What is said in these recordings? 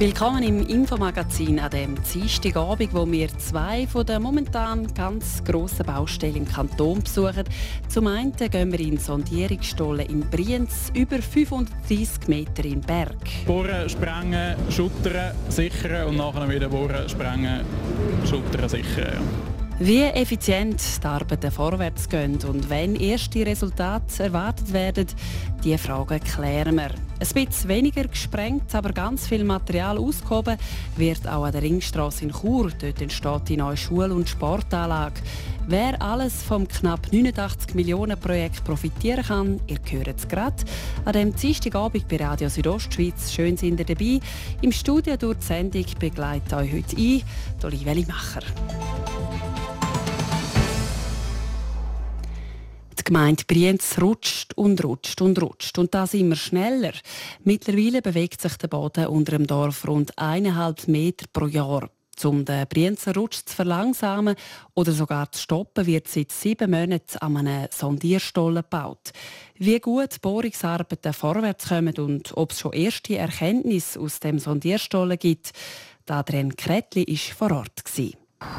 Willkommen im Infomagazin an dem Dienstagabend, wo wir zwei von den momentan ganz grossen Baustellen im Kanton besuchen. Zum einen gehen wir in Sondierungsstollen in Brienz, über 530 Meter in Berg. Bohren, sprengen, schuttern, sichern und nachher wieder bohren, sprengen, schuttern, sichern. Wie effizient die Arbeiten vorwärts gehen und wenn erste Resultate erwartet werden, diese Fragen klären wir. Ein bisschen weniger gesprengt, aber ganz viel Material ausgehoben wird auch an der Ringstraße in Chur. Dort entsteht die neue Schul- und Sportanlage. Wer alles vom knapp 89 Millionen Projekt profitieren kann, ihr hört es gerade. An dem Dienstagabend bei Radio Südostschweiz. Schön sind ihr dabei. Im Studio durch die Sendung begleitet euch heute ein, Olivia Macher. Gemeinde Brienz rutscht und rutscht und rutscht. Und das immer schneller. Mittlerweile bewegt sich der Boden unter dem Dorf rund eineinhalb Meter pro Jahr. Um den Brienzer Rutsch zu verlangsamen oder sogar zu stoppen, wird seit sieben Monaten an einem Sondierstollen gebaut. Wie gut Bohrungsarbeiten vorwärts kommen und ob es schon erste Erkenntnisse aus dem Sondierstollen gibt, Adrian Kretli war vor Ort.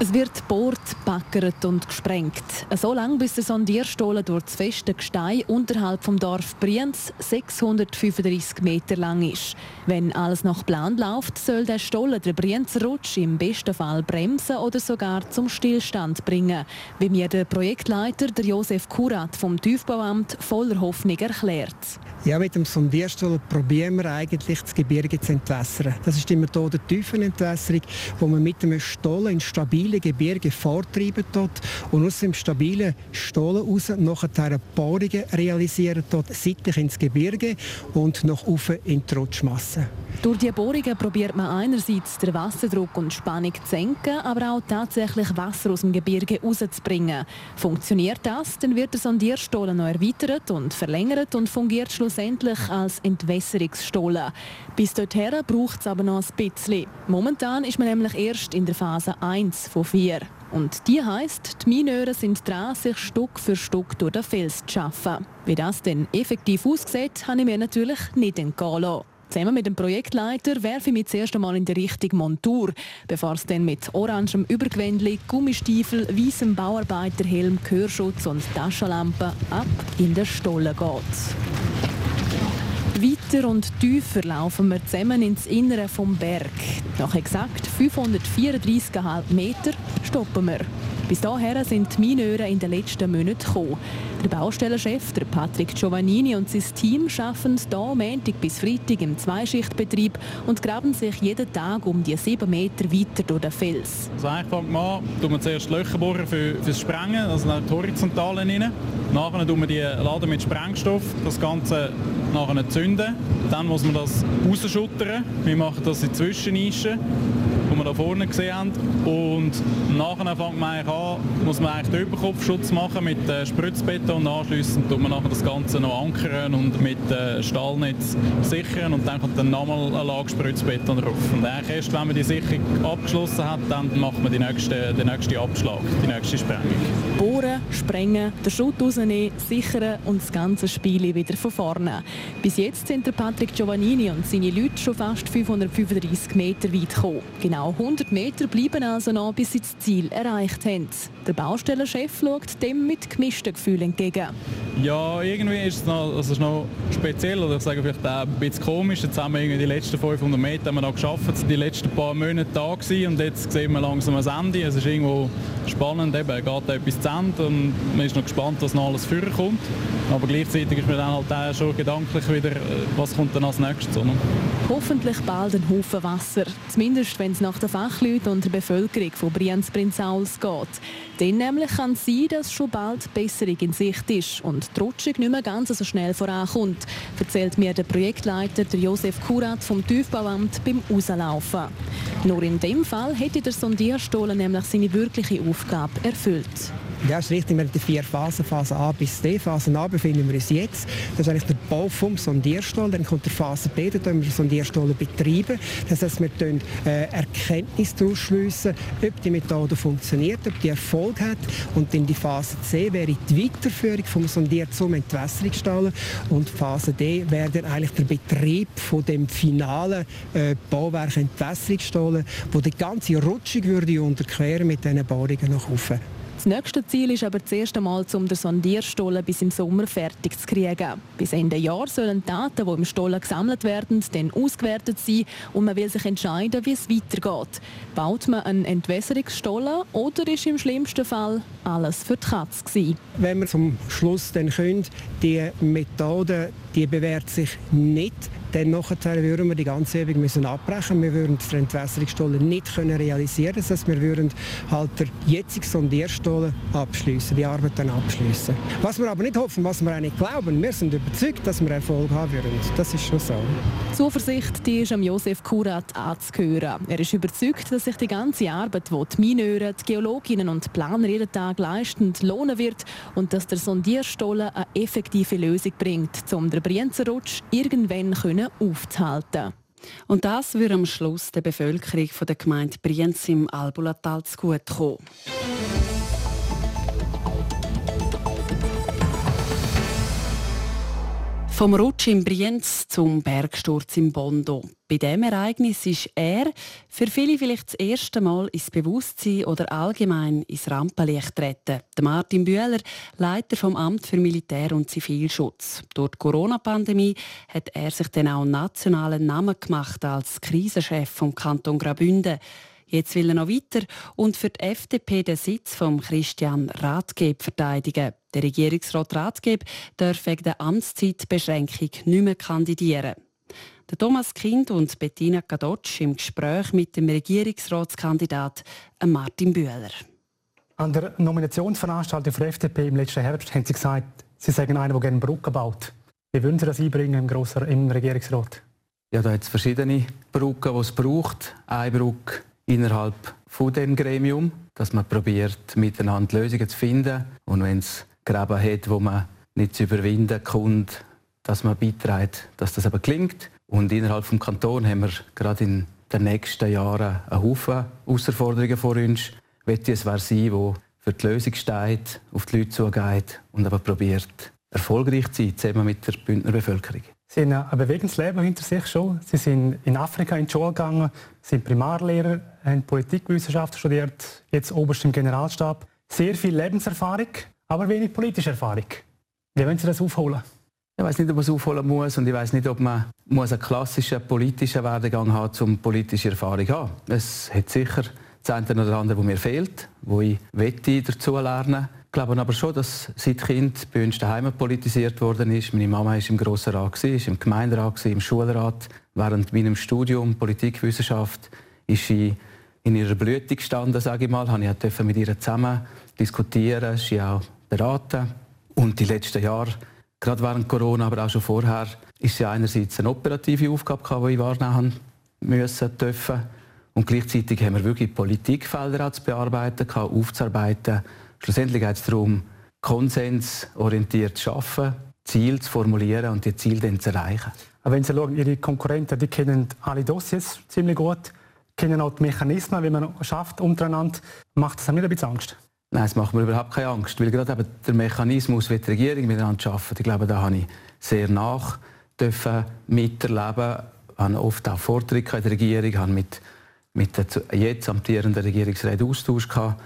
Es wird gebohrt, backert und gesprengt. So lange bis der Sondierstollen durch das feste Gestein unterhalb vom Dorf Brienz 635 Meter lang ist. Wenn alles nach Plan läuft, soll der Stollen den Brienzer Rutsch im besten Fall bremsen oder sogar zum Stillstand bringen, wie mir der Projektleiter der Josef Kurat vom Tiefbauamt voller Hoffnung erklärt. Ja, mit dem Sondierstollen probieren wir eigentlich das Gebirge zu entwässern. Das ist die Methode der Tiefenentwässerung, wo man mit einem Stollen in stabile Gebirge vortreiben dort und aus dem stabilen Stollen raus nachher Bohrungen realisieren dort seitlich ins Gebirge und nach oben in die Rutschmasse. Durch die Bohrungen probiert man einerseits den Wasserdruck und Spannung zu senken, aber auch tatsächlich Wasser aus dem Gebirge rauszubringen. Funktioniert das, dann wird der Sondierstollen noch erweitert und verlängert und fungiert schlussendlich als Entwässerungsstollen. Bis dorthin braucht es aber noch ein bisschen. Momentan ist man nämlich erst in der Phase 1 von 4. Und die heisst, die Mineure sind dran, sich Stück für Stück durch den Fels zu schaffen. Wie das denn effektiv aussieht, habe ich mir natürlich nicht entgehen lassen. Zusammen mit dem Projektleiter werfe ich mich zuerst einmal in die Richtung Montur, bevor es dann mit orangem Übergewändli, Gummistiefel, weißem Bauarbeiterhelm, Gehörschutz und Taschenlampe ab in den Stollen geht. Weiter und tiefer laufen wir zusammen ins Innere vom Berg. Nach exakt 534,5 Meter stoppen wir. Bis dahin sind die Mineure in den letzten Monaten gekommen. Der Baustellenchef, der Patrick Giovannini und sein Team arbeiten hier Montag bis Freitag im Zweischichtbetrieb und graben sich jeden Tag um die sieben Meter weiter durch den Fels. Also eigentlich fängt man an, tun wir zuerst Löcher bohren für, fürs Sprengen, also nach die Horizontalen rein. Nachher tun wir die laden mit Sprengstoff, das Ganze nachher zünden. Dann muss man das rausschuttern. Wir machen das in Zwischennischen die wir da vorne gesehen haben. Und nachher fängt man eigentlich an, muss man eigentlich den Überkopfschutz machen mit äh, Spritzbeton und anschliessend tut man nachher das Ganze noch ankern und mit äh, Stahlnetz sichern und dann kommt dann nochmal eine Lage Spritzbeton drauf. Und eigentlich erst, wenn man die Sicherung abgeschlossen hat, dann macht man die nächste, den nächsten Abschlag, die nächste Sprengung. Bohren, sprengen, den Schutt rausnehmen, sichern und das ganze Spiel wieder von vorne. Bis jetzt sind der Patrick Giovannini und seine Leute schon fast 535 Meter weit gekommen. Genau Genau 100 Meter bleiben also noch, bis sie das Ziel erreicht haben. Der Baustellenchef schaut dem mit gemischten Gefühlen entgegen. Ja, irgendwie ist es noch, also noch speziell oder ich sage vielleicht auch ein bisschen komisch. Jetzt haben wir irgendwie die letzten 500 Meter haben wir noch geschafft, die letzten paar Monate da gewesen und jetzt sehen wir langsam das Ende. Es ist irgendwo spannend, eben, geht etwas zu Ende und man ist noch gespannt, was noch alles vorkommt. Aber gleichzeitig ist mir dann halt auch schon gedanklich wieder, was kommt dann als nächstes. Oder? Hoffentlich bald ein Haufen Wasser, zumindest wenn es nach den Fachleuten und der Bevölkerung von Brienz-Prinzauls geht. Dann nämlich kann es sein, dass schon bald Besserung in Sicht ist und die Rutschung nicht mehr ganz so schnell vorankommt, erzählt mir der Projektleiter der Josef Kurat vom Tiefbauamt beim Rauslaufen. Nur in dem Fall hätte der Sondierstollen nämlich seine wirkliche Aufgabe erfüllt. Ja, ist richtig. Wir haben die vier Phasen, Phase A bis D. Phase A befinden wir uns jetzt. Das ist eigentlich der Bau vom Sondierstall. Dann kommt die Phase B, da wir den Sondierstall betreiben. Das heißt, wir schliessen äh, Erkenntnisse daraus ob die Methode funktioniert, ob die Erfolg hat. Und in die Phase C wäre die Weiterführung vom Sondier zum Entwässerungsstall. Und Phase D wäre dann eigentlich der Betrieb von dem finalen äh, Bauwerk Entwässerungsstall, wo die ganze Rutschung würde unterqueren mit diesen Bauungen nach oben. Das nächste Ziel ist aber das erste Mal, um den Sondierstollen bis im Sommer fertig zu kriegen. Bis Ende Jahr sollen Daten, die im Stollen gesammelt werden, dann ausgewertet sein und man will sich entscheiden, wie es weitergeht. Baut man einen Entwässerungsstollen oder ist im schlimmsten Fall alles für die Katze gewesen? Wenn wir zum Schluss dann können, die Methode die bewährt sich nicht dann nachher würden wir die ganze Übung müssen abbrechen. Wir würden den Entwässerungsstollen nicht können realisieren. Das heißt, wir würden halt der jetzige Sondierstollen abschließen, die Arbeit dann abschließen. Was wir aber nicht hoffen, was wir auch nicht glauben, wir sind überzeugt, dass wir Erfolg haben würden. Das ist schon so. Zuversicht die ist am Josef Kurat anzuhören. Er ist überzeugt, dass sich die ganze Arbeit, die die Mineure, die Geologinnen und Planer jeden Tag leisten, lohnen wird und dass der Sondierstollen eine effektive Lösung bringt, um den Brienzerrutsch irgendwann können aufzuhalten. Und das würde am Schluss der Bevölkerung der Gemeinde Brienz im Albulatal zugutekommen. Vom Rutsch in Brienz zum Bergsturz im Bondo. Bei diesem Ereignis ist er für viele vielleicht das erste Mal ins Bewusstsein oder allgemein ins Rampenlicht treten. Martin Bühler, Leiter vom Amt für Militär- und Zivilschutz. Durch die Corona-Pandemie hat er sich dann auch einen nationalen Namen gemacht als Krisenchef vom Kanton Graubünden. Jetzt will er noch weiter und für die FDP den Sitz von Christian Rathgeb verteidigen. Der Regierungsrat Rathgeb darf wegen der Amtszeitbeschränkung nicht mehr kandidieren. Der Thomas Kind und Bettina Kadotsch im Gespräch mit dem Regierungsratskandidat Martin Bühler. An der Nominationsveranstaltung der FDP im letzten Herbst haben Sie gesagt, Sie sagen einer, der gerne Brücken baut. Wie würden Sie das einbringen im, Grosser, im Regierungsrat? Ja, da hat es verschiedene Brücken, die es braucht. Eine Brücke innerhalb von dem Gremium, dass man probiert, miteinander Lösungen zu finden. Und wenn es Gräben hat, wo man nicht zu überwinden kommt, dass man beiträgt, dass das aber gelingt. Und innerhalb des Kantons haben wir gerade in den nächsten Jahren einen Haufen Herausforderungen vor uns. Wette es wer sein, der für die Lösung steht, auf die Leute zugeht und aber probiert, erfolgreich zu sein, zusammen mit der Bündner Bevölkerung. Sie haben ein bewegendes Leben hinter sich schon. Sie sind in Afrika in die Schule gegangen, sind Primarlehrer, haben Politikwissenschaft studiert, jetzt oberst im Generalstab. Sehr viel Lebenserfahrung, aber wenig politische Erfahrung. Wie wollen Sie das aufholen? Ich weiß nicht, ob man es aufholen muss und ich weiß nicht, ob man einen klassischen politischen Werdegang haben um politische Erfahrung zu haben. Es hat sicher das eine oder andere, das mir fehlt, wo ich dazu lernen. Ich glaube aber schon, dass seit Kind bei uns daheim politisiert worden ist. Meine Mama war im Grossen Rat, ist im Gemeinderat, im Schulrat. Während meinem Studium Politikwissenschaft ist sie in ihrer Blüte gestanden, sage ich mal. Ich durfte mit ihr zusammen diskutieren, sie auch beraten. Und die letzten Jahre, gerade während Corona, aber auch schon vorher, ist sie einerseits eine operative Aufgabe, die ich wahrnehmen müssen, dürfen. Und gleichzeitig haben wir wirklich Politikfelder zu bearbeiten, aufzuarbeiten Schlussendlich geht es darum, konsensorientiert zu arbeiten, Ziele zu formulieren und die Ziele dann zu erreichen. Aber wenn Sie schauen, Ihre Konkurrenten, die kennen alle Dossiers ziemlich gut, kennen auch die Mechanismen, wie man schafft untereinander. Macht das nicht ein bisschen Angst? Nein, es macht mir überhaupt keine Angst, weil gerade eben der Mechanismus, wie die Regierung miteinander arbeitet, ich glaube, da habe ich sehr nach dürfen miterleben, habe oft auch Vorträge in der Regierung, habe mit, mit der jetzt amtierenden Regierungsräten Austausch gehabt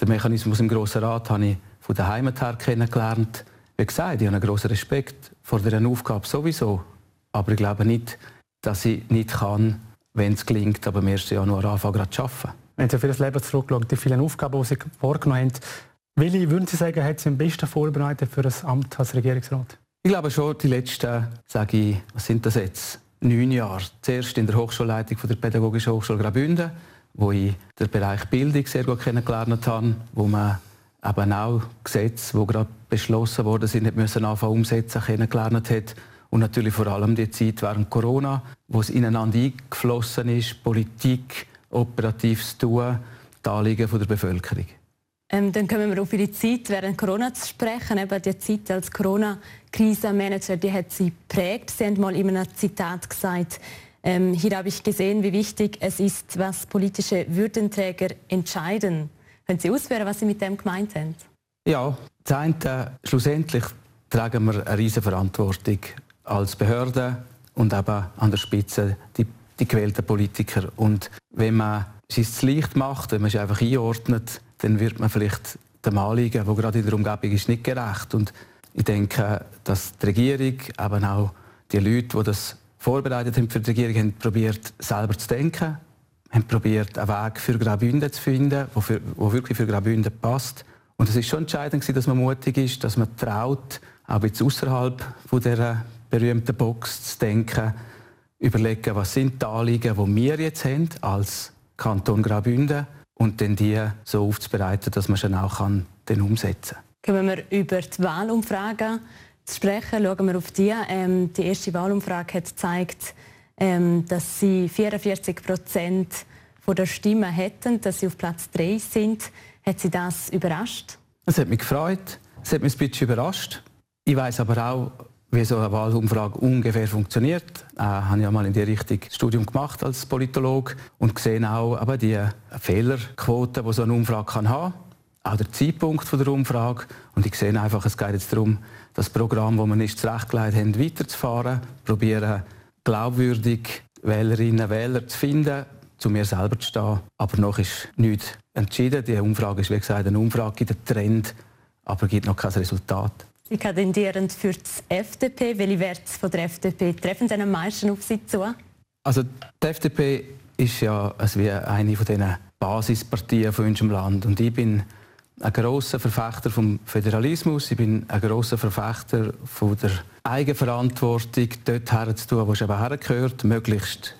den Mechanismus im Grossen Rat habe ich von der Heimat her kennengelernt. Wie gesagt, ich habe einen grossen Respekt vor dieser Aufgabe sowieso. Aber ich glaube nicht, dass ich nicht kann, wenn es gelingt, aber im 1. Januar anfangen zu arbeiten. Wenn Sie für das Leben zurückschauen, die vielen Aufgaben, die Sie vorgenommen haben, welche würden Sie sagen, hat Sie am besten vorbereitet für das Amt als Regierungsrat? Ich glaube schon, die letzten, sage ich, was sind das jetzt, neun Jahre. Zuerst in der Hochschulleitung der Pädagogischen Hochschule Graubünden, wo ich den Bereich Bildung sehr gut kennengelernt habe, wo man eben auch Gesetze, die gerade beschlossen worden sind, nicht müssen anfangen umsetzen, kennengelernt hat. Und natürlich vor allem die Zeit während Corona, wo es ineinander eingeflossen ist, Politik operativ zu tun, die Anliegen der Bevölkerung. Ähm, dann kommen wir auf Ihre Zeit während Corona zu sprechen. Eben die Zeit als Corona-Krisenmanager, die hat Sie prägt. Sie haben mal in einem Zitat gesagt, ähm, hier habe ich gesehen, wie wichtig es ist, was politische Würdenträger entscheiden. Können Sie ausführen, was Sie mit dem gemeint haben? Ja, das eine, schlussendlich tragen wir eine riesige Verantwortung als Behörde und eben an der Spitze die, die gewählten Politiker. Und wenn man es Licht macht, wenn man es einfach einordnet, dann wird man vielleicht dem Anliegen, das gerade in der Umgebung ist, nicht gerecht. Und ich denke, dass die Regierung, eben auch die Leute, die das vorbereitet haben für die Regierung, haben probiert, selber zu denken, haben probiert, einen Weg für Graubünden zu finden, der wirklich für Graubünden passt. Und es ist schon entscheidend, dass man mutig ist, dass man traut, auch jetzt außerhalb dieser berühmten Box zu denken, überlegen, was sind die Anliegen, die wir jetzt haben als Kanton Graubünden und dann die so aufzubereiten, dass man sie auch kann, dann umsetzen kann. Kommen wir über die Wahlumfragen zu sprechen, schauen wir auf die. Ähm, die erste Wahlumfrage hat gezeigt, ähm, dass sie 44 Prozent der Stimmen hätten, dass sie auf Platz 3 sind. Hat Sie das überrascht? Es hat mich gefreut. Es hat mich ein bisschen überrascht. Ich weiß aber auch, wie so eine Wahlumfrage ungefähr funktioniert. Äh, habe ja mal in die Richtung Studium gemacht als Politolog und gesehen auch aber die Fehlerquote, die so eine Umfrage kann haben auch der Zeitpunkt der Umfrage. Und ich sehe einfach, es geht jetzt darum, das Programm, das wir nicht zurechtgelegt haben, weiterzufahren, probieren glaubwürdig Wählerinnen und Wähler zu finden, zu mir selber zu stehen. Aber noch ist nichts entschieden. Die Umfrage ist, wie gesagt, eine Umfrage, gibt einen Trend, aber gibt noch kein Resultat. Sie kandidieren für die FDP. Welche Werte von der FDP treffen Sie am meisten auf Sie zu? Also die FDP ist ja also wie eine von den Basispartien von unserem Land. Und ich bin ein großer Verfechter vom Föderalismus. Ich bin ein großer Verfechter von der Eigenverantwortung, dort herzutun, wo es eben hergehört, möglichst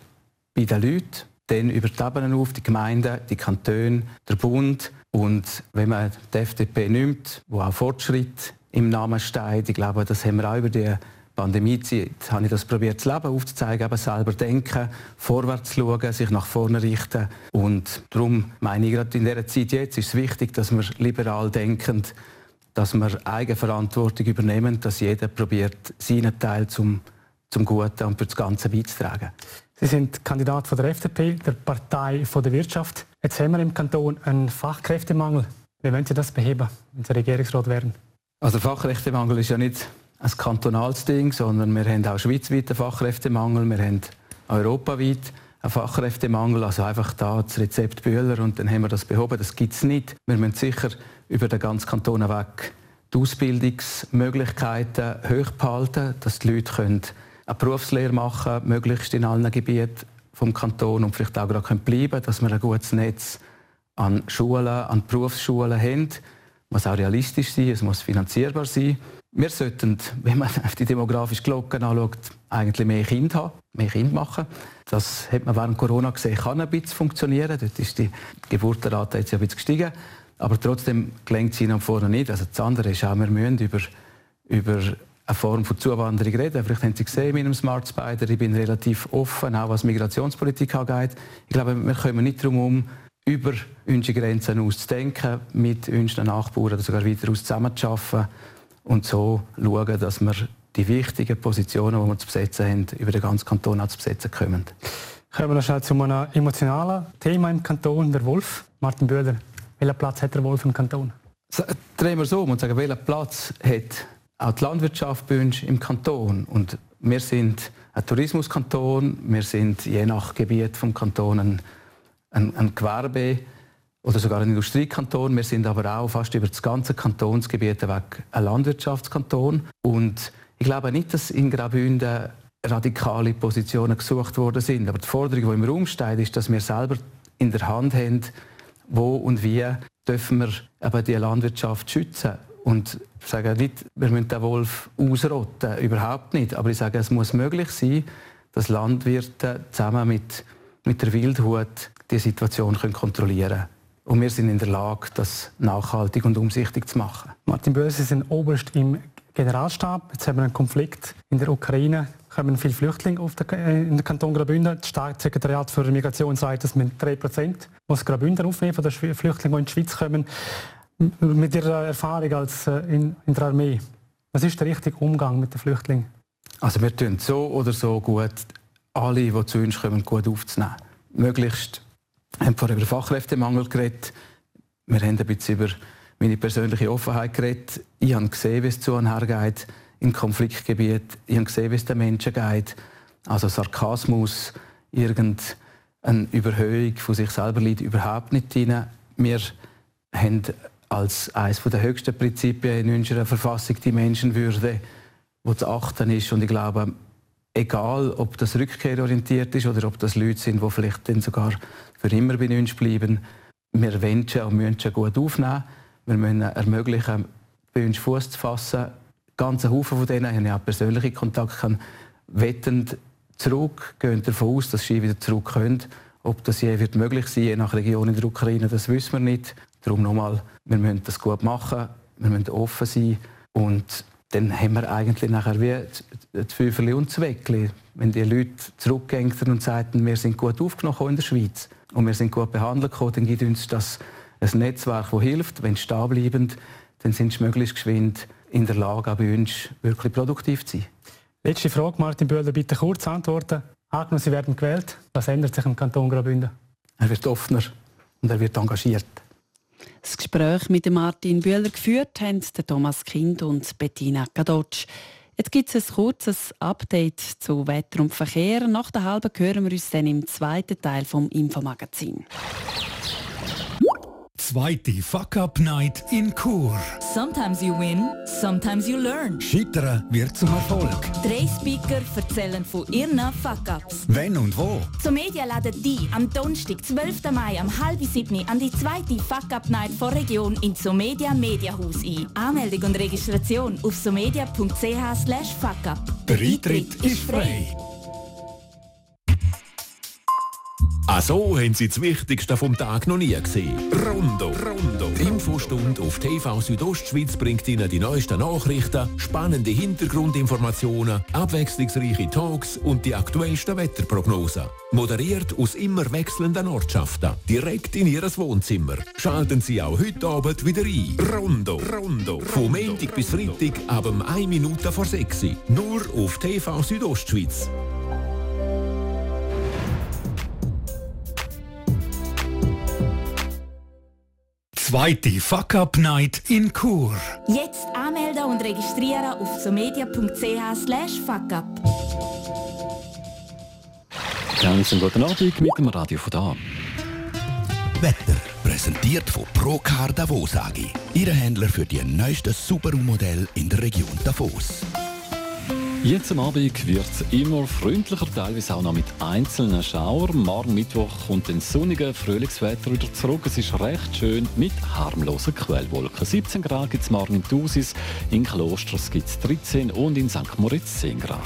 bei den Leuten, dann über die Ebenen auf, die Gemeinden, die Kantone, der Bund. Und wenn man die FDP nimmt, wo auch Fortschritt im Namen steht, ich glaube, das haben wir auch über die Pandemiezeit habe ich das probiert, das Leben aufzuzeigen, eben selber denken, vorwärts schauen, sich nach vorne richten. Und darum meine ich, gerade in dieser Zeit jetzt ist es wichtig, dass wir liberal denken, dass wir Eigenverantwortung übernehmen, dass jeder probiert, seinen Teil zum, zum Guten und für das Ganze beizutragen. Sie sind Kandidat von der FDP, der Partei von der Wirtschaft. Jetzt haben wir im Kanton einen Fachkräftemangel. Wie wollen Sie das beheben, wenn Sie Regierungsrat werden? Also Fachkräftemangel ist ja nicht ein kantonales Ding, sondern wir haben auch schweizweit einen Fachkräftemangel, wir haben europaweit einen Fachkräftemangel, also einfach da das Rezept Bühler und dann haben wir das behoben. Das gibt es nicht. Wir müssen sicher über den ganzen Kanton weg die Ausbildungsmöglichkeiten hoch behalten, dass die Leute können eine Berufslehre machen können, möglichst in allen Gebieten vom Kanton und vielleicht auch gerade bleiben können, dass wir ein gutes Netz an Schulen, an Berufsschulen haben. Muss auch realistisch sein, es muss finanzierbar sein. Wir sollten, wenn man auf die demografische Glocke anschaut, eigentlich mehr Kinder haben, mehr Kinder machen. Das hat man während Corona gesehen, kann ein bisschen funktionieren. Dort ist die Geburtenrate jetzt ein bisschen gestiegen. Aber trotzdem gelingt es ihnen vorne nicht. Also das andere ist auch, wir müssen über, über eine Form von Zuwanderung reden. Vielleicht haben Sie gesehen in meinem Smart Spider, ich bin relativ offen, auch was Migrationspolitik angeht. Ich glaube, wir kommen nicht darum um, über unsere Grenzen auszudenken, mit unseren Nachbarn oder sogar weiter aus zusammenzuarbeiten und so schauen, dass wir die wichtigen Positionen, die wir zu besetzen haben, über den ganzen Kanton zu besetzen kommen. Kommen wir schnell zu einem emotionalen Thema im Kanton, der Wolf. Martin Böhler, welchen Platz hat der Wolf im Kanton? Drehen wir so um und sagen, welchen Platz hat auch die Landwirtschaft bei uns im Kanton? Und wir sind ein Tourismuskanton, wir sind je nach Gebiet vom Kanton ein, ein, ein Gewerbe oder sogar ein Industriekanton. Wir sind aber auch fast über das ganze Kantonsgebiet weg ein Landwirtschaftskanton. Und ich glaube nicht, dass in Graubünden radikale Positionen gesucht worden sind. Aber die Forderung, die im Raum steht, ist, dass wir selber in der Hand haben, wo und wie dürfen wir eben die Landwirtschaft schützen. Und ich sage nicht, wir müssen den Wolf ausrotten, überhaupt nicht. Aber ich sage, es muss möglich sein, dass Landwirte zusammen mit, mit der Wildhut die Situation können kontrollieren können. Und wir sind in der Lage, das nachhaltig und umsichtig zu machen. Martin Böse, Sie sind Oberst im Generalstab. Jetzt haben wir einen Konflikt in der Ukraine. Kommen viele Flüchtlinge auf den, äh, in den Kanton Graubünden. Das Staatssekretariat für Migration sagt, dass wir 3 Prozent Graubünden aufnehmen von den Flüchtlingen, die in die Schweiz kommen. Mit Ihrer Erfahrung als äh, in, in der Armee, was ist der richtige Umgang mit den Flüchtlingen? Also wir tun so oder so gut, alle, die zu uns kommen, gut aufzunehmen. Möglichst, haben vorher über Fachkräftemangel geredet, wir haben ein bisschen über meine persönliche Offenheit geredet. Ich habe gesehen, wie es zu geht im Konfliktgebiet. Ich habe gesehen, wie es den Menschen geht. Also Sarkasmus, irgendeine Überhöhung von sich selber liegt überhaupt nicht drin. Wir haben als eines der höchsten Prinzipien in unserer Verfassung die Menschenwürde, die zu achten ist. Und ich glaube, egal ob das rückkehrorientiert ist oder ob das Leute sind, die vielleicht dann sogar für immer bei uns bleiben, wir wünschen und müssen gut aufnehmen. Wir müssen ermöglichen, bei uns Fuß zu fassen. Ganze Haufen von denen haben ja persönliche Kontakte, wettend zurück, gehen davon aus, dass sie wieder zurück können. Ob das je wird möglich sein, je nach Region in der Ukraine, das wissen wir nicht. Darum nochmal, wir müssen das gut machen, wir müssen offen sein und dann haben wir eigentlich nachher wie das Fünferli und das Weckli. Wenn die Leute zurückgehen und sagen, wir sind gut aufgenommen in der Schweiz und wir sind gut behandelt dann gibt uns das ein Netzwerk, das hilft. Wenn sie stehen bleiben, dann sind sie möglichst geschwind in der Lage, auch bei uns wirklich produktiv zu sein. Letzte Frage, Martin Böhler, bitte kurz antworten. Angenommen, Sie werden gewählt. Was ändert sich im Kanton Graubünden? Er wird offener und er wird engagiert. Das Gespräch mit Martin Bühler geführt haben Thomas Kind und Bettina Kadotsch. Jetzt gibt es ein kurzes Update zu Wetter und Verkehr. Nach der halben hören wir uns dann im zweiten Teil vom Infomagazin. Zweite Fuck-Up-Night in Chur. Sometimes you win, sometimes you learn. Scheitern wird zum Erfolg. Drei Speaker erzählen von ihren Fuck-Ups. Wenn und wo? Zum Media laden die am Donnerstag, 12. Mai, am halb sieben an die zweite Fuck-Up-Night vor Region in Somedia Mediahaus ein. Anmeldung und Registration auf somedia.ch slash fuckup. Der Eintritt ist frei. Ah, so haben Sie das Wichtigste vom Tag noch nie gesehen. Rondo. Rondo. Die Infostunde auf TV Südostschweiz bringt Ihnen die neuesten Nachrichten, spannende Hintergrundinformationen, abwechslungsreiche Talks und die aktuellsten Wetterprognosen. Moderiert aus immer wechselnden Ortschaften, direkt in Ihres Wohnzimmer. Schalten Sie auch heute Abend wieder ein. Rondo. Rondo. Von Montag bis Freitag ab 1 Minute vor 6 Nur auf TV Südostschweiz. Zweite Fuck-Up-Night in Chur. Jetzt anmelden und registrieren auf somedia.ch slash fuckup. Ganz einen guten Abend mit dem Radio von da. Wetter präsentiert von Procar Davos AG. Ihre Händler für die neuesten Subaru-Modelle in der Region Davos. Jetzt am Abend wird es immer freundlicher, teilweise auch noch mit einzelnen Schauern. Morgen Mittwoch kommt ein sonniger Frühlingswetter wieder zurück. Es ist recht schön mit harmlosen Quellwolken. 17 Grad gibt es morgen in Thusis, in Klosters gibt es 13 und in St. Moritz 10 Grad.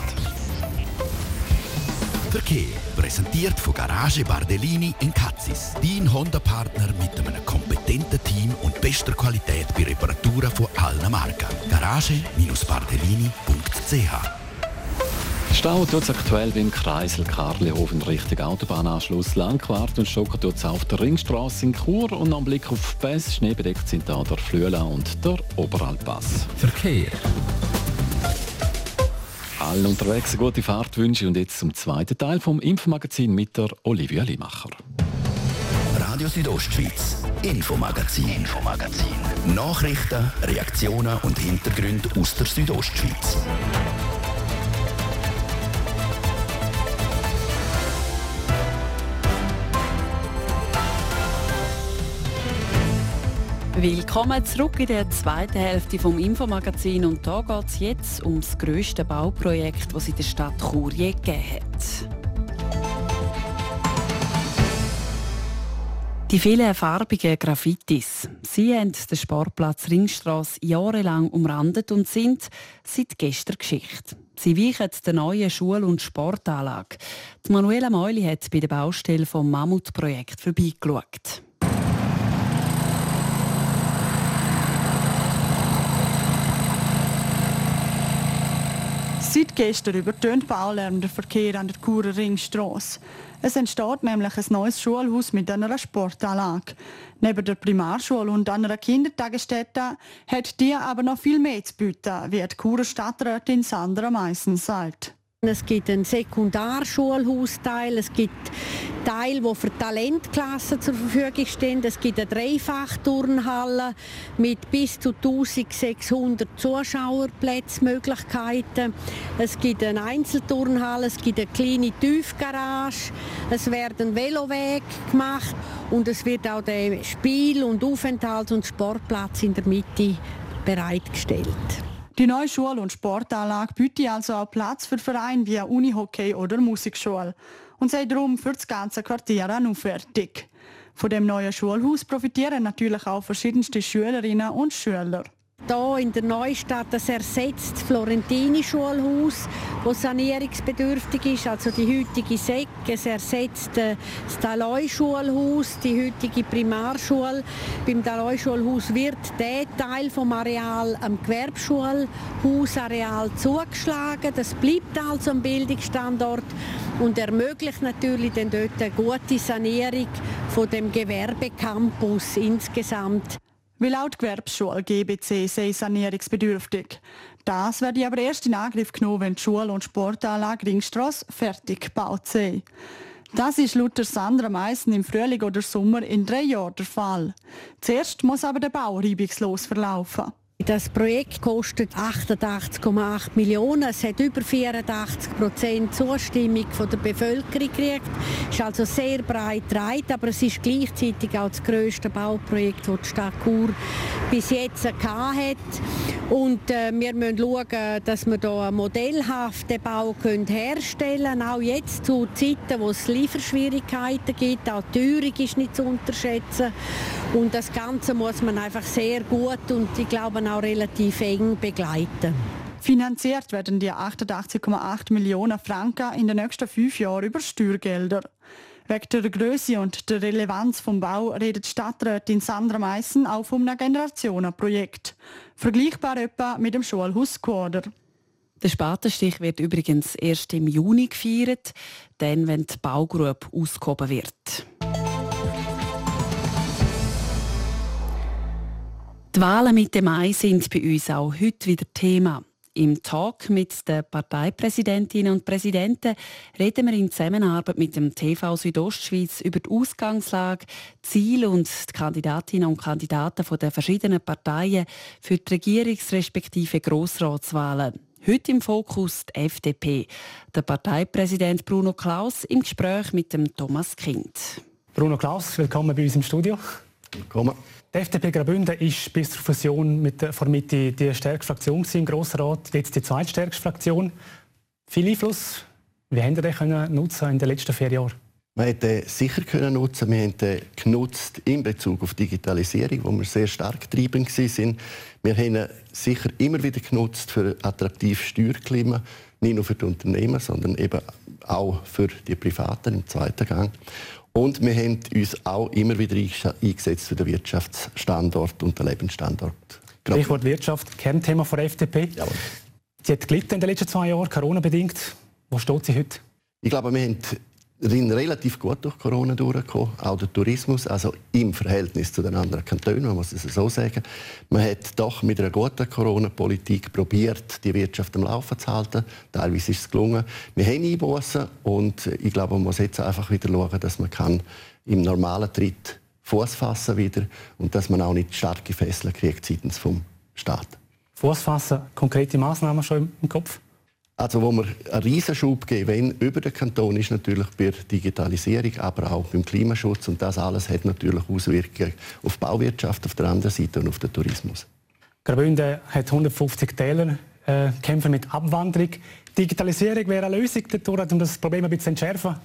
Verkehr präsentiert von Garage Bardellini in Katzis. Dein Honda-Partner mit einem kompetenten Team und bester Qualität bei Reparaturen von allen Marken. Garage-Bardellini.ch Stau tut es aktuell beim Kreisel Karlehofen Richtung Autobahnanschluss Langquart und Stocker tut es auf der Ringstraße in Chur und am Blick auf Bess schneebedeckt sind da der Flüela und der Oberalpass. Verkehr. Allen unterwegs eine gute Fahrtwünsche und jetzt zum zweiten Teil vom Impfmagazin mit der Olivia Limacher. Radio Südostschweiz, Infomagazin, Infomagazin. Nachrichten, Reaktionen und Hintergründe aus der Südostschweiz. Willkommen zurück in der zweiten Hälfte vom Infomagazin und da geht es jetzt um das grösste Bauprojekt, das es in der Stadt Chur je gegeben hat. Die vielen farbigen Graffitis. Sie haben den Sportplatz Ringstrasse jahrelang umrandet und sind seit gestern Geschichte. Sie weichen der neuen Schul- und Sportanlage. Die Manuela Meuli hat bei der Baustelle vom Mammutprojekt vorbeigeschaut. Gestern übertönt Baulärm der Verkehr an der Churer Ringstrasse. Es entsteht nämlich ein neues Schulhaus mit einer Sportanlage. Neben der Primarschule und einer Kindertagesstätte hat die aber noch viel mehr zu bieten, wie die Churer Stadträtin Sandra Meissen sagt. Es gibt einen Sekundarschulhausteil, es gibt Teile, die für Talentklassen zur Verfügung stehen. Es gibt eine Dreifachturnhalle mit bis zu 1600 Zuschauerplatzmöglichkeiten. Es gibt eine Einzelturnhalle, es gibt eine kleine Tiefgarage, es werden Veloweg gemacht und es wird auch der Spiel- und Aufenthalts- und Sportplatz in der Mitte bereitgestellt. Die neue Schul- und Sportanlage bietet also auch Platz für Vereine wie Unihockey oder Musikschule und sei darum für das ganze Quartier auch fertig. Von dem neuen Schulhaus profitieren natürlich auch verschiedenste Schülerinnen und Schüler. Hier in der Neustadt, das ersetzt das Florentini-Schulhaus, das sanierungsbedürftig ist, also die heutige SEC. Es ersetzt das Daloi-Schulhaus, die heutige Primarschule. Beim Daloi-Schulhaus wird der Teil vom Areal am Gewerbeschulhausareal zugeschlagen. Das bleibt also am Bildungsstandort und ermöglicht natürlich dann dort eine gute Sanierung von dem Gewerbecampus insgesamt. Weil auch die Gewerbsschule GBC sei sanierungsbedürftig. Das werde aber erst in Angriff genommen, wenn die Schule- und Sportanlage Ringstrasse fertig gebaut sind. Das ist laut Sandra Meissen im Frühling oder Sommer in drei Jahren der Fall. Zuerst muss aber der Bau reibungslos verlaufen. Das Projekt kostet 88,8 Millionen. Es hat über 84 Prozent Zustimmung von der Bevölkerung gekriegt. Es ist also sehr breit getragen, aber es ist gleichzeitig auch das grösste Bauprojekt, das die Stadt Chur bis jetzt hat. Und äh, wir müssen schauen, dass wir hier einen modellhaften Bau herstellen können. Auch jetzt zu Zeiten, wo es Lieferschwierigkeiten gibt. Auch die Teuerung ist nicht zu unterschätzen. Und das Ganze muss man einfach sehr gut und ich glaube auch relativ eng begleiten. Finanziert werden die 88,8 Millionen Franken in den nächsten fünf Jahren über Steuergelder. Wegen der Größe und der Relevanz vom Bau redet Stadträtin Sandra Meissen auch von einem Generationenprojekt. Vergleichbar etwa mit dem Schulhaus Quader. Der Spatenstich wird übrigens erst im Juni gefeiert, dann wenn die Baugrube ausgehoben wird. Die Wahlen Mitte Mai sind bei uns auch heute wieder Thema. Im Talk mit den Parteipräsidentinnen und Präsidenten reden wir in Zusammenarbeit mit dem TV Südostschweiz über die Ausgangslage, Ziele und die Kandidatinnen und Kandidaten der verschiedenen Parteien für die Regierungs- respektive Grossratswahlen. Heute im Fokus die FDP. Der Parteipräsident Bruno Klaus im Gespräch mit dem Thomas Kind. Bruno Klaus, willkommen bei uns im Studio. Willkommen. Die FDP Graubünden ist bis zur Fusion mit der vor Mitte die stärkste Fraktion im Grossen Rat, jetzt die zweitstärkste Fraktion. Viel Einfluss. Wie haben Sie den nutzen in den letzten vier Jahren? Wir hätten sicher können nutzen. Wir haben den genutzt in Bezug auf Digitalisierung, wo wir sehr stark getrieben sind. Wir haben sicher immer wieder genutzt für attraktives Steuerklima, nicht nur für die Unternehmen, sondern eben auch für die Privaten im zweiten Gang. Und wir haben uns auch immer wieder eingesetzt für den Wirtschaftsstandort und den Lebensstandort. Stichwort Wirtschaft, Kernthema der FDP. Jawohl. Sie hat gelitten in den letzten zwei Jahren, Corona-bedingt. Wo steht sie heute? Ich glaube, wir haben sind relativ gut durch Corona durchgekommen, auch der Tourismus, also im Verhältnis zu den anderen Kantonen, man muss es so sagen. Man hat doch mit einer guten Corona-Politik probiert, die Wirtschaft am Laufen zu halten. Teilweise ist es gelungen. Wir haben Einbußen und ich glaube, man muss jetzt einfach wieder schauen, dass man kann im normalen Tritt Fuß fassen wieder und dass man auch nicht starke Fesseln kriegt seitens vom Staat. Fuß fassen, konkrete Maßnahmen schon im Kopf? Also wo wir einen Riesenschub geben über den Kanton ist natürlich bei der Digitalisierung, aber auch beim Klimaschutz und das alles hat natürlich Auswirkungen auf die Bauwirtschaft auf der anderen Seite und auf den Tourismus. Graubünden hat 150 Täler, äh, kämpfen mit Abwanderung. Digitalisierung wäre eine Lösung um das Problem ein bisschen zu entschärfen.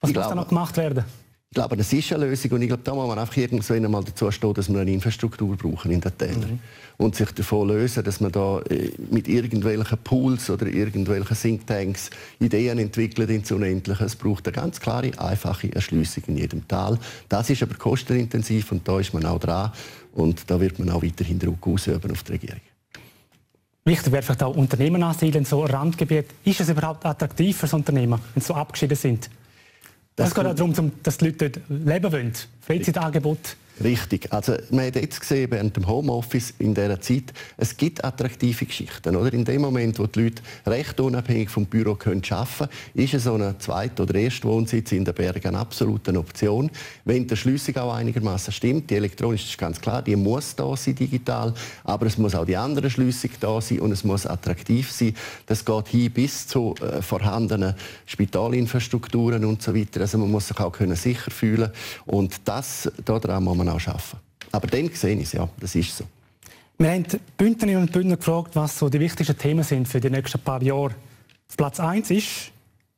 Was ich muss da noch gemacht werden? Ich glaube, das ist eine Lösung und ich glaube, da muss man einfach irgendwann einmal dazu stehen, dass wir eine Infrastruktur brauchen in den Tälern. Mhm. Und sich davon lösen, dass man da äh, mit irgendwelchen Pools oder irgendwelchen Thinktanks Ideen entwickelt ins Unendliche. Es braucht eine ganz klare, einfache Erschließung in jedem Tal. Das ist aber kostenintensiv und da ist man auch dran und da wird man auch weiterhin Druck ausüben auf die Regierung. Wichtig wäre vielleicht auch Unternehmen ansiedeln, so Randgebiet. Ist es überhaupt attraktiv für das Unternehmen, wenn sie so abgeschieden sind? Das es geht auch darum, dass die Leute dort leben wollen. Freizeitangebot Richtig. Also man hat jetzt gesehen, während dem Homeoffice in dieser Zeit, es gibt attraktive Geschichten. Oder? In dem Moment, wo die Leute recht unabhängig vom Büro arbeiten können, ist so ein zweiter oder erster Wohnsitz in den Bergen eine absolute Option. Wenn die Schlüssig auch einigermaßen stimmt, die elektronische ist ganz klar, die muss da sein digital, aber es muss auch die andere Schlüssig da sein und es muss attraktiv sein. Das geht hin bis zu äh, vorhandenen Spitalinfrastrukturen und so weiter. Also man muss sich auch können sicher fühlen und das daran muss man auch arbeiten. Aber dann sehe ich es, ja, das ist so. Wir haben Bündnerinnen und Bündner gefragt, was so die wichtigsten Themen sind für die nächsten paar Jahre. Platz 1 ist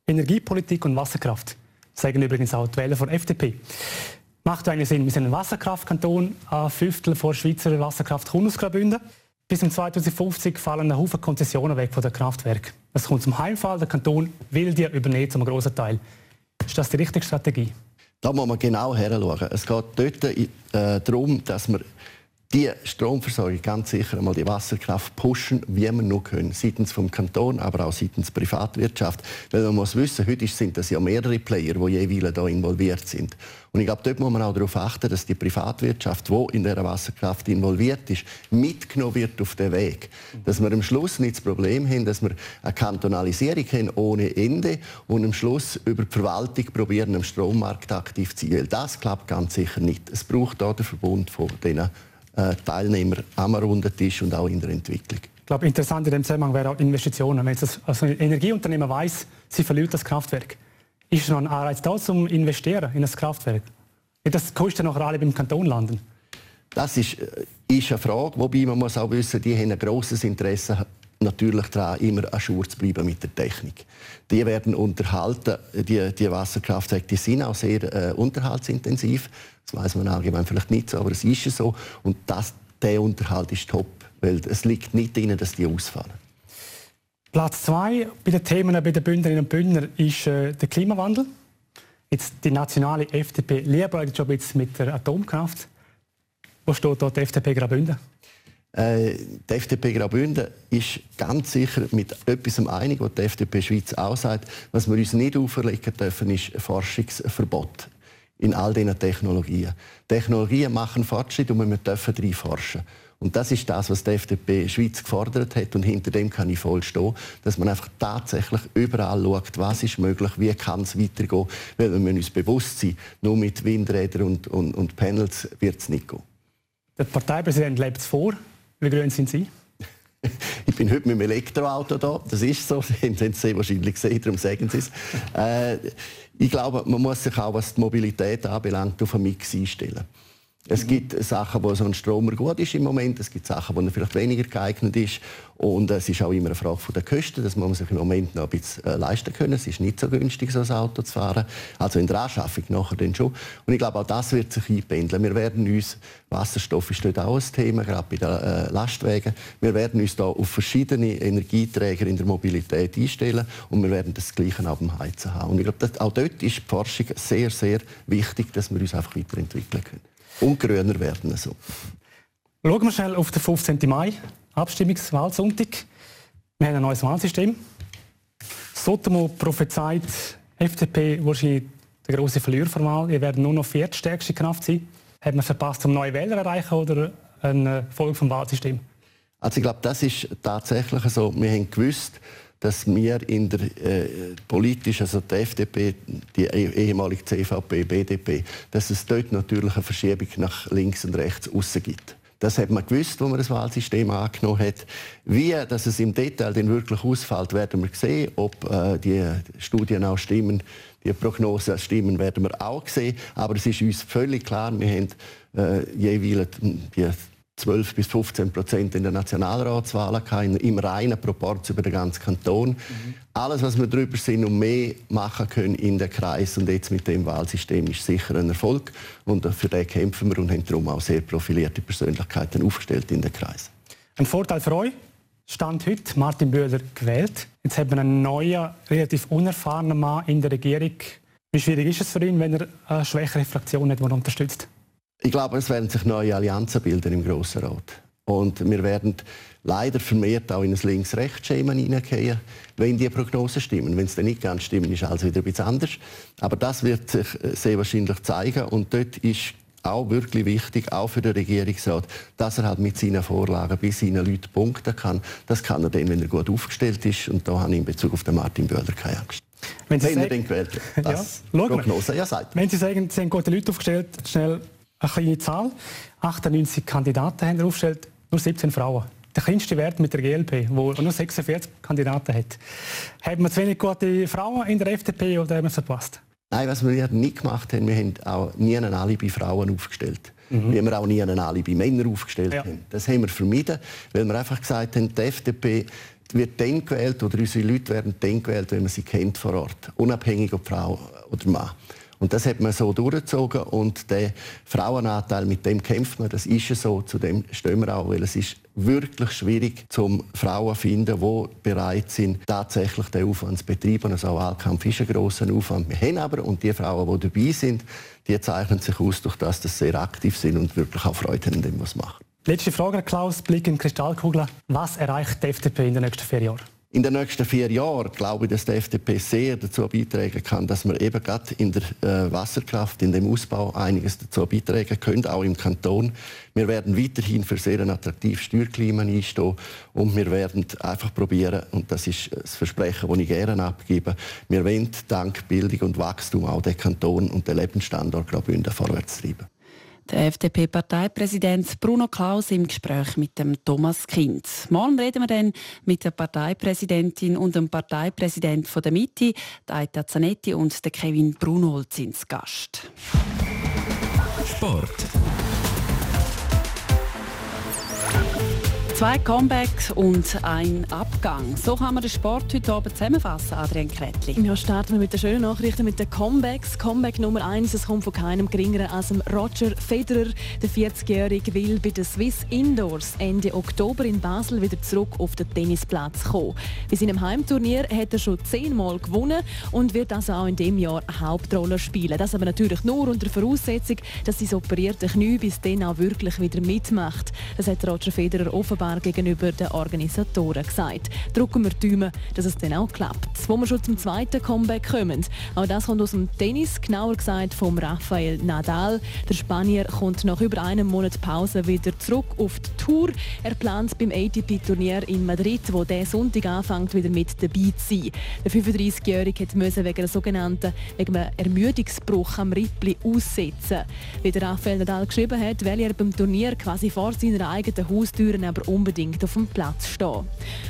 Energiepolitik und Wasserkraft. Das sagen übrigens auch die Wähler von FDP. Macht eigentlich Sinn. Wir sind ein Wasserkraftkanton, ein Fünftel von Schweizer Wasserkraft kommt aus. Bis 2050 fallen ein Haufen Konzessionen weg von den Kraftwerken. Es kommt zum Heimfall, der Kanton will die übernehmen zum großen Teil. Ist das die richtige Strategie? Da muss man genau heranschauen. Es geht dort äh, darum, dass wir die Stromversorgung ganz sicher einmal die Wasserkraft pushen, wie wir nur können. Seitens vom Kanton, aber auch seitens Privatwirtschaft. Weil man muss wissen, heute sind das ja mehrere Player, die jeweils da involviert sind. Und ich glaube, dort muss man auch darauf achten, dass die Privatwirtschaft, die in der Wasserkraft involviert ist, mitgenommen wird auf den Weg. Dass wir am Schluss nicht das Problem haben, dass wir eine Kantonalisierung haben ohne Ende und am Schluss über die Verwaltung probieren, am Strommarkt aktiv zu sein. Das klappt ganz sicher nicht. Es braucht da den Verbund von diesen äh, Teilnehmer am runden Tisch und auch in der Entwicklung. Ich glaube, interessant in dem Zusammenhang wäre auch Investitionen. Wenn das, also ein Energieunternehmer weiß, sie verliert das Kraftwerk, ist noch ein Anreiz da zum Investieren in das Kraftwerk? Das kostet noch alle beim Kanton landen. Das ist, äh, ist eine Frage, wobei man muss auch wissen, die haben ein grosses Interesse natürlich daran, immer an Schur zu bleiben mit der Technik. Die werden unterhalten, die, die Wasserkraftwerke, die sind auch sehr äh, unterhaltsintensiv. Das weiß man allgemein vielleicht nicht so, aber es ist so. Und das, der Unterhalt ist top, weil es liegt nicht darin, dass die ausfallen. Platz zwei bei den Themen bei den Bündnerinnen und Bündner ist äh, der Klimawandel. Jetzt die nationale FDP liebäugelt jetzt mit der Atomkraft. Wo steht dort die FDP Graubünden? Äh, die FDP Graubünden ist ganz sicher mit etwas einig, was die FDP Schweiz auch sagt. Was wir uns nicht auferlegen dürfen, ist ein Forschungsverbot in all diesen Technologien. Technologien machen Fortschritt und wir dürfen drin forschen. Und das ist das, was die FDP Schweiz gefordert hat und hinter dem kann ich voll stehen, dass man einfach tatsächlich überall schaut, was ist möglich, wie kann es weitergehen, weil wir müssen uns bewusst sein, nur mit Windrädern und, und, und Panels wird es nicht gehen. Der Parteipräsident lebt es vor. Wie grün sind Sie? ich bin heute mit dem Elektroauto da, das ist so, Sie haben es wahrscheinlich gesehen, darum sagen Sie es. Äh, ich glaube, man muss sich auch, was die Mobilität anbelangt, auf einen Mix einstellen. Es gibt Sachen, wo so ein Stromer gut ist im Moment, es gibt Sachen, wo er vielleicht weniger geeignet ist. Und es ist auch immer eine Frage der Kosten, das muss man sich im Moment noch ein bisschen äh, leisten können. Es ist nicht so günstig, so ein Auto zu fahren. Also in der Anschaffung nachher dann schon. Und ich glaube, auch das wird sich einpendeln. Wir werden uns, Wasserstoff ist dort auch ein Thema, gerade bei den äh, Lastwagen, wir werden uns da auf verschiedene Energieträger in der Mobilität einstellen und wir werden das Gleiche auch beim Heizen haben. Und ich glaube, auch dort ist die Forschung sehr, sehr wichtig, dass wir uns einfach weiterentwickeln können und grüner werden. So. Schauen wir schnell auf den 15. Mai, Abstimmungswahlsonntag. Wir haben ein neues Wahlsystem. Sotomo prophezeit FDP wahrscheinlich der große Verlierer der Wahl. Ihr werdet nur noch viertstärkste Kraft sein. Hat man verpasst, um neue Wähler zu erreichen oder eine Folge vom Wahlsystem? Also ich glaube, das ist tatsächlich so. Wir haben gewusst, dass wir in der äh, politisch, also die FDP, die eh, ehemalige CVP, BDP, dass es dort natürlich eine Verschiebung nach links und rechts aussen gibt. Das hat man gewusst, wo man das Wahlsystem angenommen hat. Wie dass es im Detail dann wirklich ausfällt, werden wir sehen. Ob äh, die Studien auch stimmen, die Prognosen stimmen, werden wir auch sehen. Aber es ist uns völlig klar, wir haben äh, jeweils die 12 bis 15 Prozent in den Nationalratswahlen gehabt, im reinen Proport über den ganzen Kanton. Mhm. Alles, was wir darüber sind und mehr machen können in den Kreis und jetzt mit dem Wahlsystem ist sicher ein Erfolg und für den kämpfen wir und haben darum auch sehr profilierte Persönlichkeiten aufgestellt in den Kreis. Ein Vorteil für euch? Stand heute Martin Böhler gewählt. Jetzt haben wir einen neuen, relativ unerfahrenen Mann in der Regierung. Wie schwierig ist es für ihn, wenn er eine schwächere Fraktion nicht unterstützt? Ich glaube, es werden sich neue Allianzen bilden im Grossen Rat. Und wir werden leider vermehrt auch in ein Links-Rechts-Schema hineingehen, wenn die Prognosen stimmen. Wenn es dann nicht ganz stimmen, ist alles wieder ein bisschen anders. Aber das wird sich sehr wahrscheinlich zeigen. Und dort ist auch wirklich wichtig, auch für den Regierungsrat, dass er halt mit seinen Vorlagen bei seinen Leuten punkten kann. Das kann er dann, wenn er gut aufgestellt ist. Und da habe ich in Bezug auf den Martin Böhler keine Angst. Wenn Sie wenn sagen, er den gewählt wird. Das ja, Prognose ja sagt. Wenn Sie sagen, Sie haben gute Leute aufgestellt, schnell eine kleine Zahl. 98 Kandidaten haben aufgestellt, nur 17 Frauen. Der kleinste Wert mit der GLP, wo nur 46 Kandidaten hat. Haben wir zu wenig gute Frauen in der FDP oder haben wir es verpasst? Nein, was wir nicht gemacht haben, wir haben auch nie einen Alibi Frauen aufgestellt. Mhm. Wie wir auch nie einen Alibi Männer aufgestellt ja. haben. Das haben wir vermieden, weil wir einfach gesagt haben, die FDP wird dann gewählt oder unsere Leute werden dann gewählt, wenn man sie kennt vor Ort, unabhängig ob Frau oder Mann. Und das hat man so durchgezogen und der Frauenanteil, mit dem kämpft man, das ist so, zu dem stehen wir auch, weil es ist wirklich schwierig, zum Frauen zu finden, die bereit sind, tatsächlich den Aufwand zu betreiben. Also Wahlkampf ist ein grosser Aufwand. Wir haben aber, und die Frauen, die dabei sind, die zeichnen sich aus durch das, dass sie sehr aktiv sind und wirklich auch Freude haben, dem was machen. Letzte Frage, Klaus, Blick in die Kristallkugel. Was erreicht die FDP in den nächsten vier Jahren? In den nächsten vier Jahren glaube ich, dass die FDP sehr dazu beitragen kann, dass wir eben gerade in der äh, Wasserkraft, in dem Ausbau einiges dazu beitragen können, auch im Kanton. Wir werden weiterhin für sehr ein attraktives Steuerklima einstehen und wir werden einfach probieren, und das ist das Versprechen, das ich gerne abgebe, wir wollen dank Bildung und Wachstum auch den Kanton und den Lebensstandort Graubünden vorwärts treiben. Der FDP-Parteipräsident Bruno Klaus im Gespräch mit dem Thomas Kind. Morgen reden wir dann mit der Parteipräsidentin und dem Parteipräsident von der Mitte, Aita Zanetti und der Kevin Brunholz ins Gast. Sport. Zwei Comebacks und ein Abgang. So kann man den Sport heute Abend zusammenfassen, Adrian Kretli. Ja, starten wir mit den schönen Nachrichten, mit den Comebacks. Comeback Nummer eins, es kommt von keinem geringeren als Roger Federer. Der 40-Jährige will bei den Swiss Indoors Ende Oktober in Basel wieder zurück auf den Tennisplatz kommen. Bei seinem Heimturnier hat er schon zehnmal gewonnen und wird also auch in diesem Jahr eine Hauptrolle spielen. Das aber natürlich nur unter der Voraussetzung, dass sein operierte Knie bis dann auch wirklich wieder mitmacht. Das hat Roger Federer offenbar klar gegenüber den Organisatoren gesagt. Drücken wir die Daumen, dass es dann auch klappt. Wo wir schon zum zweiten Comeback kommen. Auch das kommt aus dem Tennis, genauer gesagt vom Rafael Nadal. Der Spanier kommt nach über einem Monat Pause wieder zurück auf die Tour. Er plant beim ATP-Turnier in Madrid, wo der Sonntag anfängt, wieder mit dabei zu sein. Der 35-Jährige musste wegen einem sogenannten wegen einem Ermüdungsbruch am Rippli aussetzen. Wie der Rafael Nadal geschrieben hat, will er beim Turnier quasi vor seiner eigenen Haustür aber um unbedingt auf dem Platz stehen.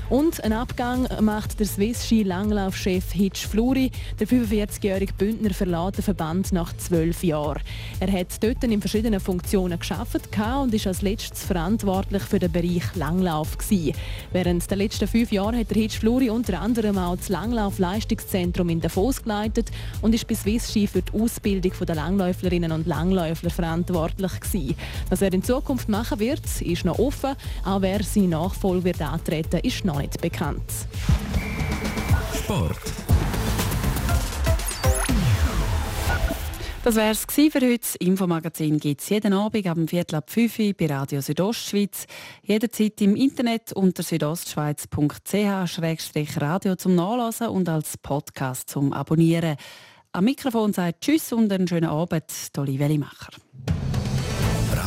Und einen Abgang macht der Swiss Ski Langlaufchef Hitch Fluri. Der 45-jährige Bündner verlässt den Verband nach zwölf Jahren. Er hat dort in verschiedenen Funktionen geschafft und ist als letztes verantwortlich für den Bereich Langlauf gewesen. Während der letzten fünf Jahre hat der Hitch Fluri unter anderem auch das Langlauf-Leistungszentrum in Davos geleitet und ist bei Swiss Ski für die Ausbildung der Langläuflerinnen und Langläufler verantwortlich gewesen. Was er in Zukunft machen wird, ist noch offen. Auch wer sein Nachfolger wird antreten, ist noch nicht bekannt. Sport. Das wäre es für heute. Das Infomagazin gibt es jeden Abend am Viertel ab 5 Uhr bei Radio Südostschweiz. Jederzeit im Internet unter südostschweiz.ch-radio zum Nachlesen und als Podcast zum Abonnieren. Am Mikrofon sagt Tschüss und einen schönen Abend, Olivia Limacher.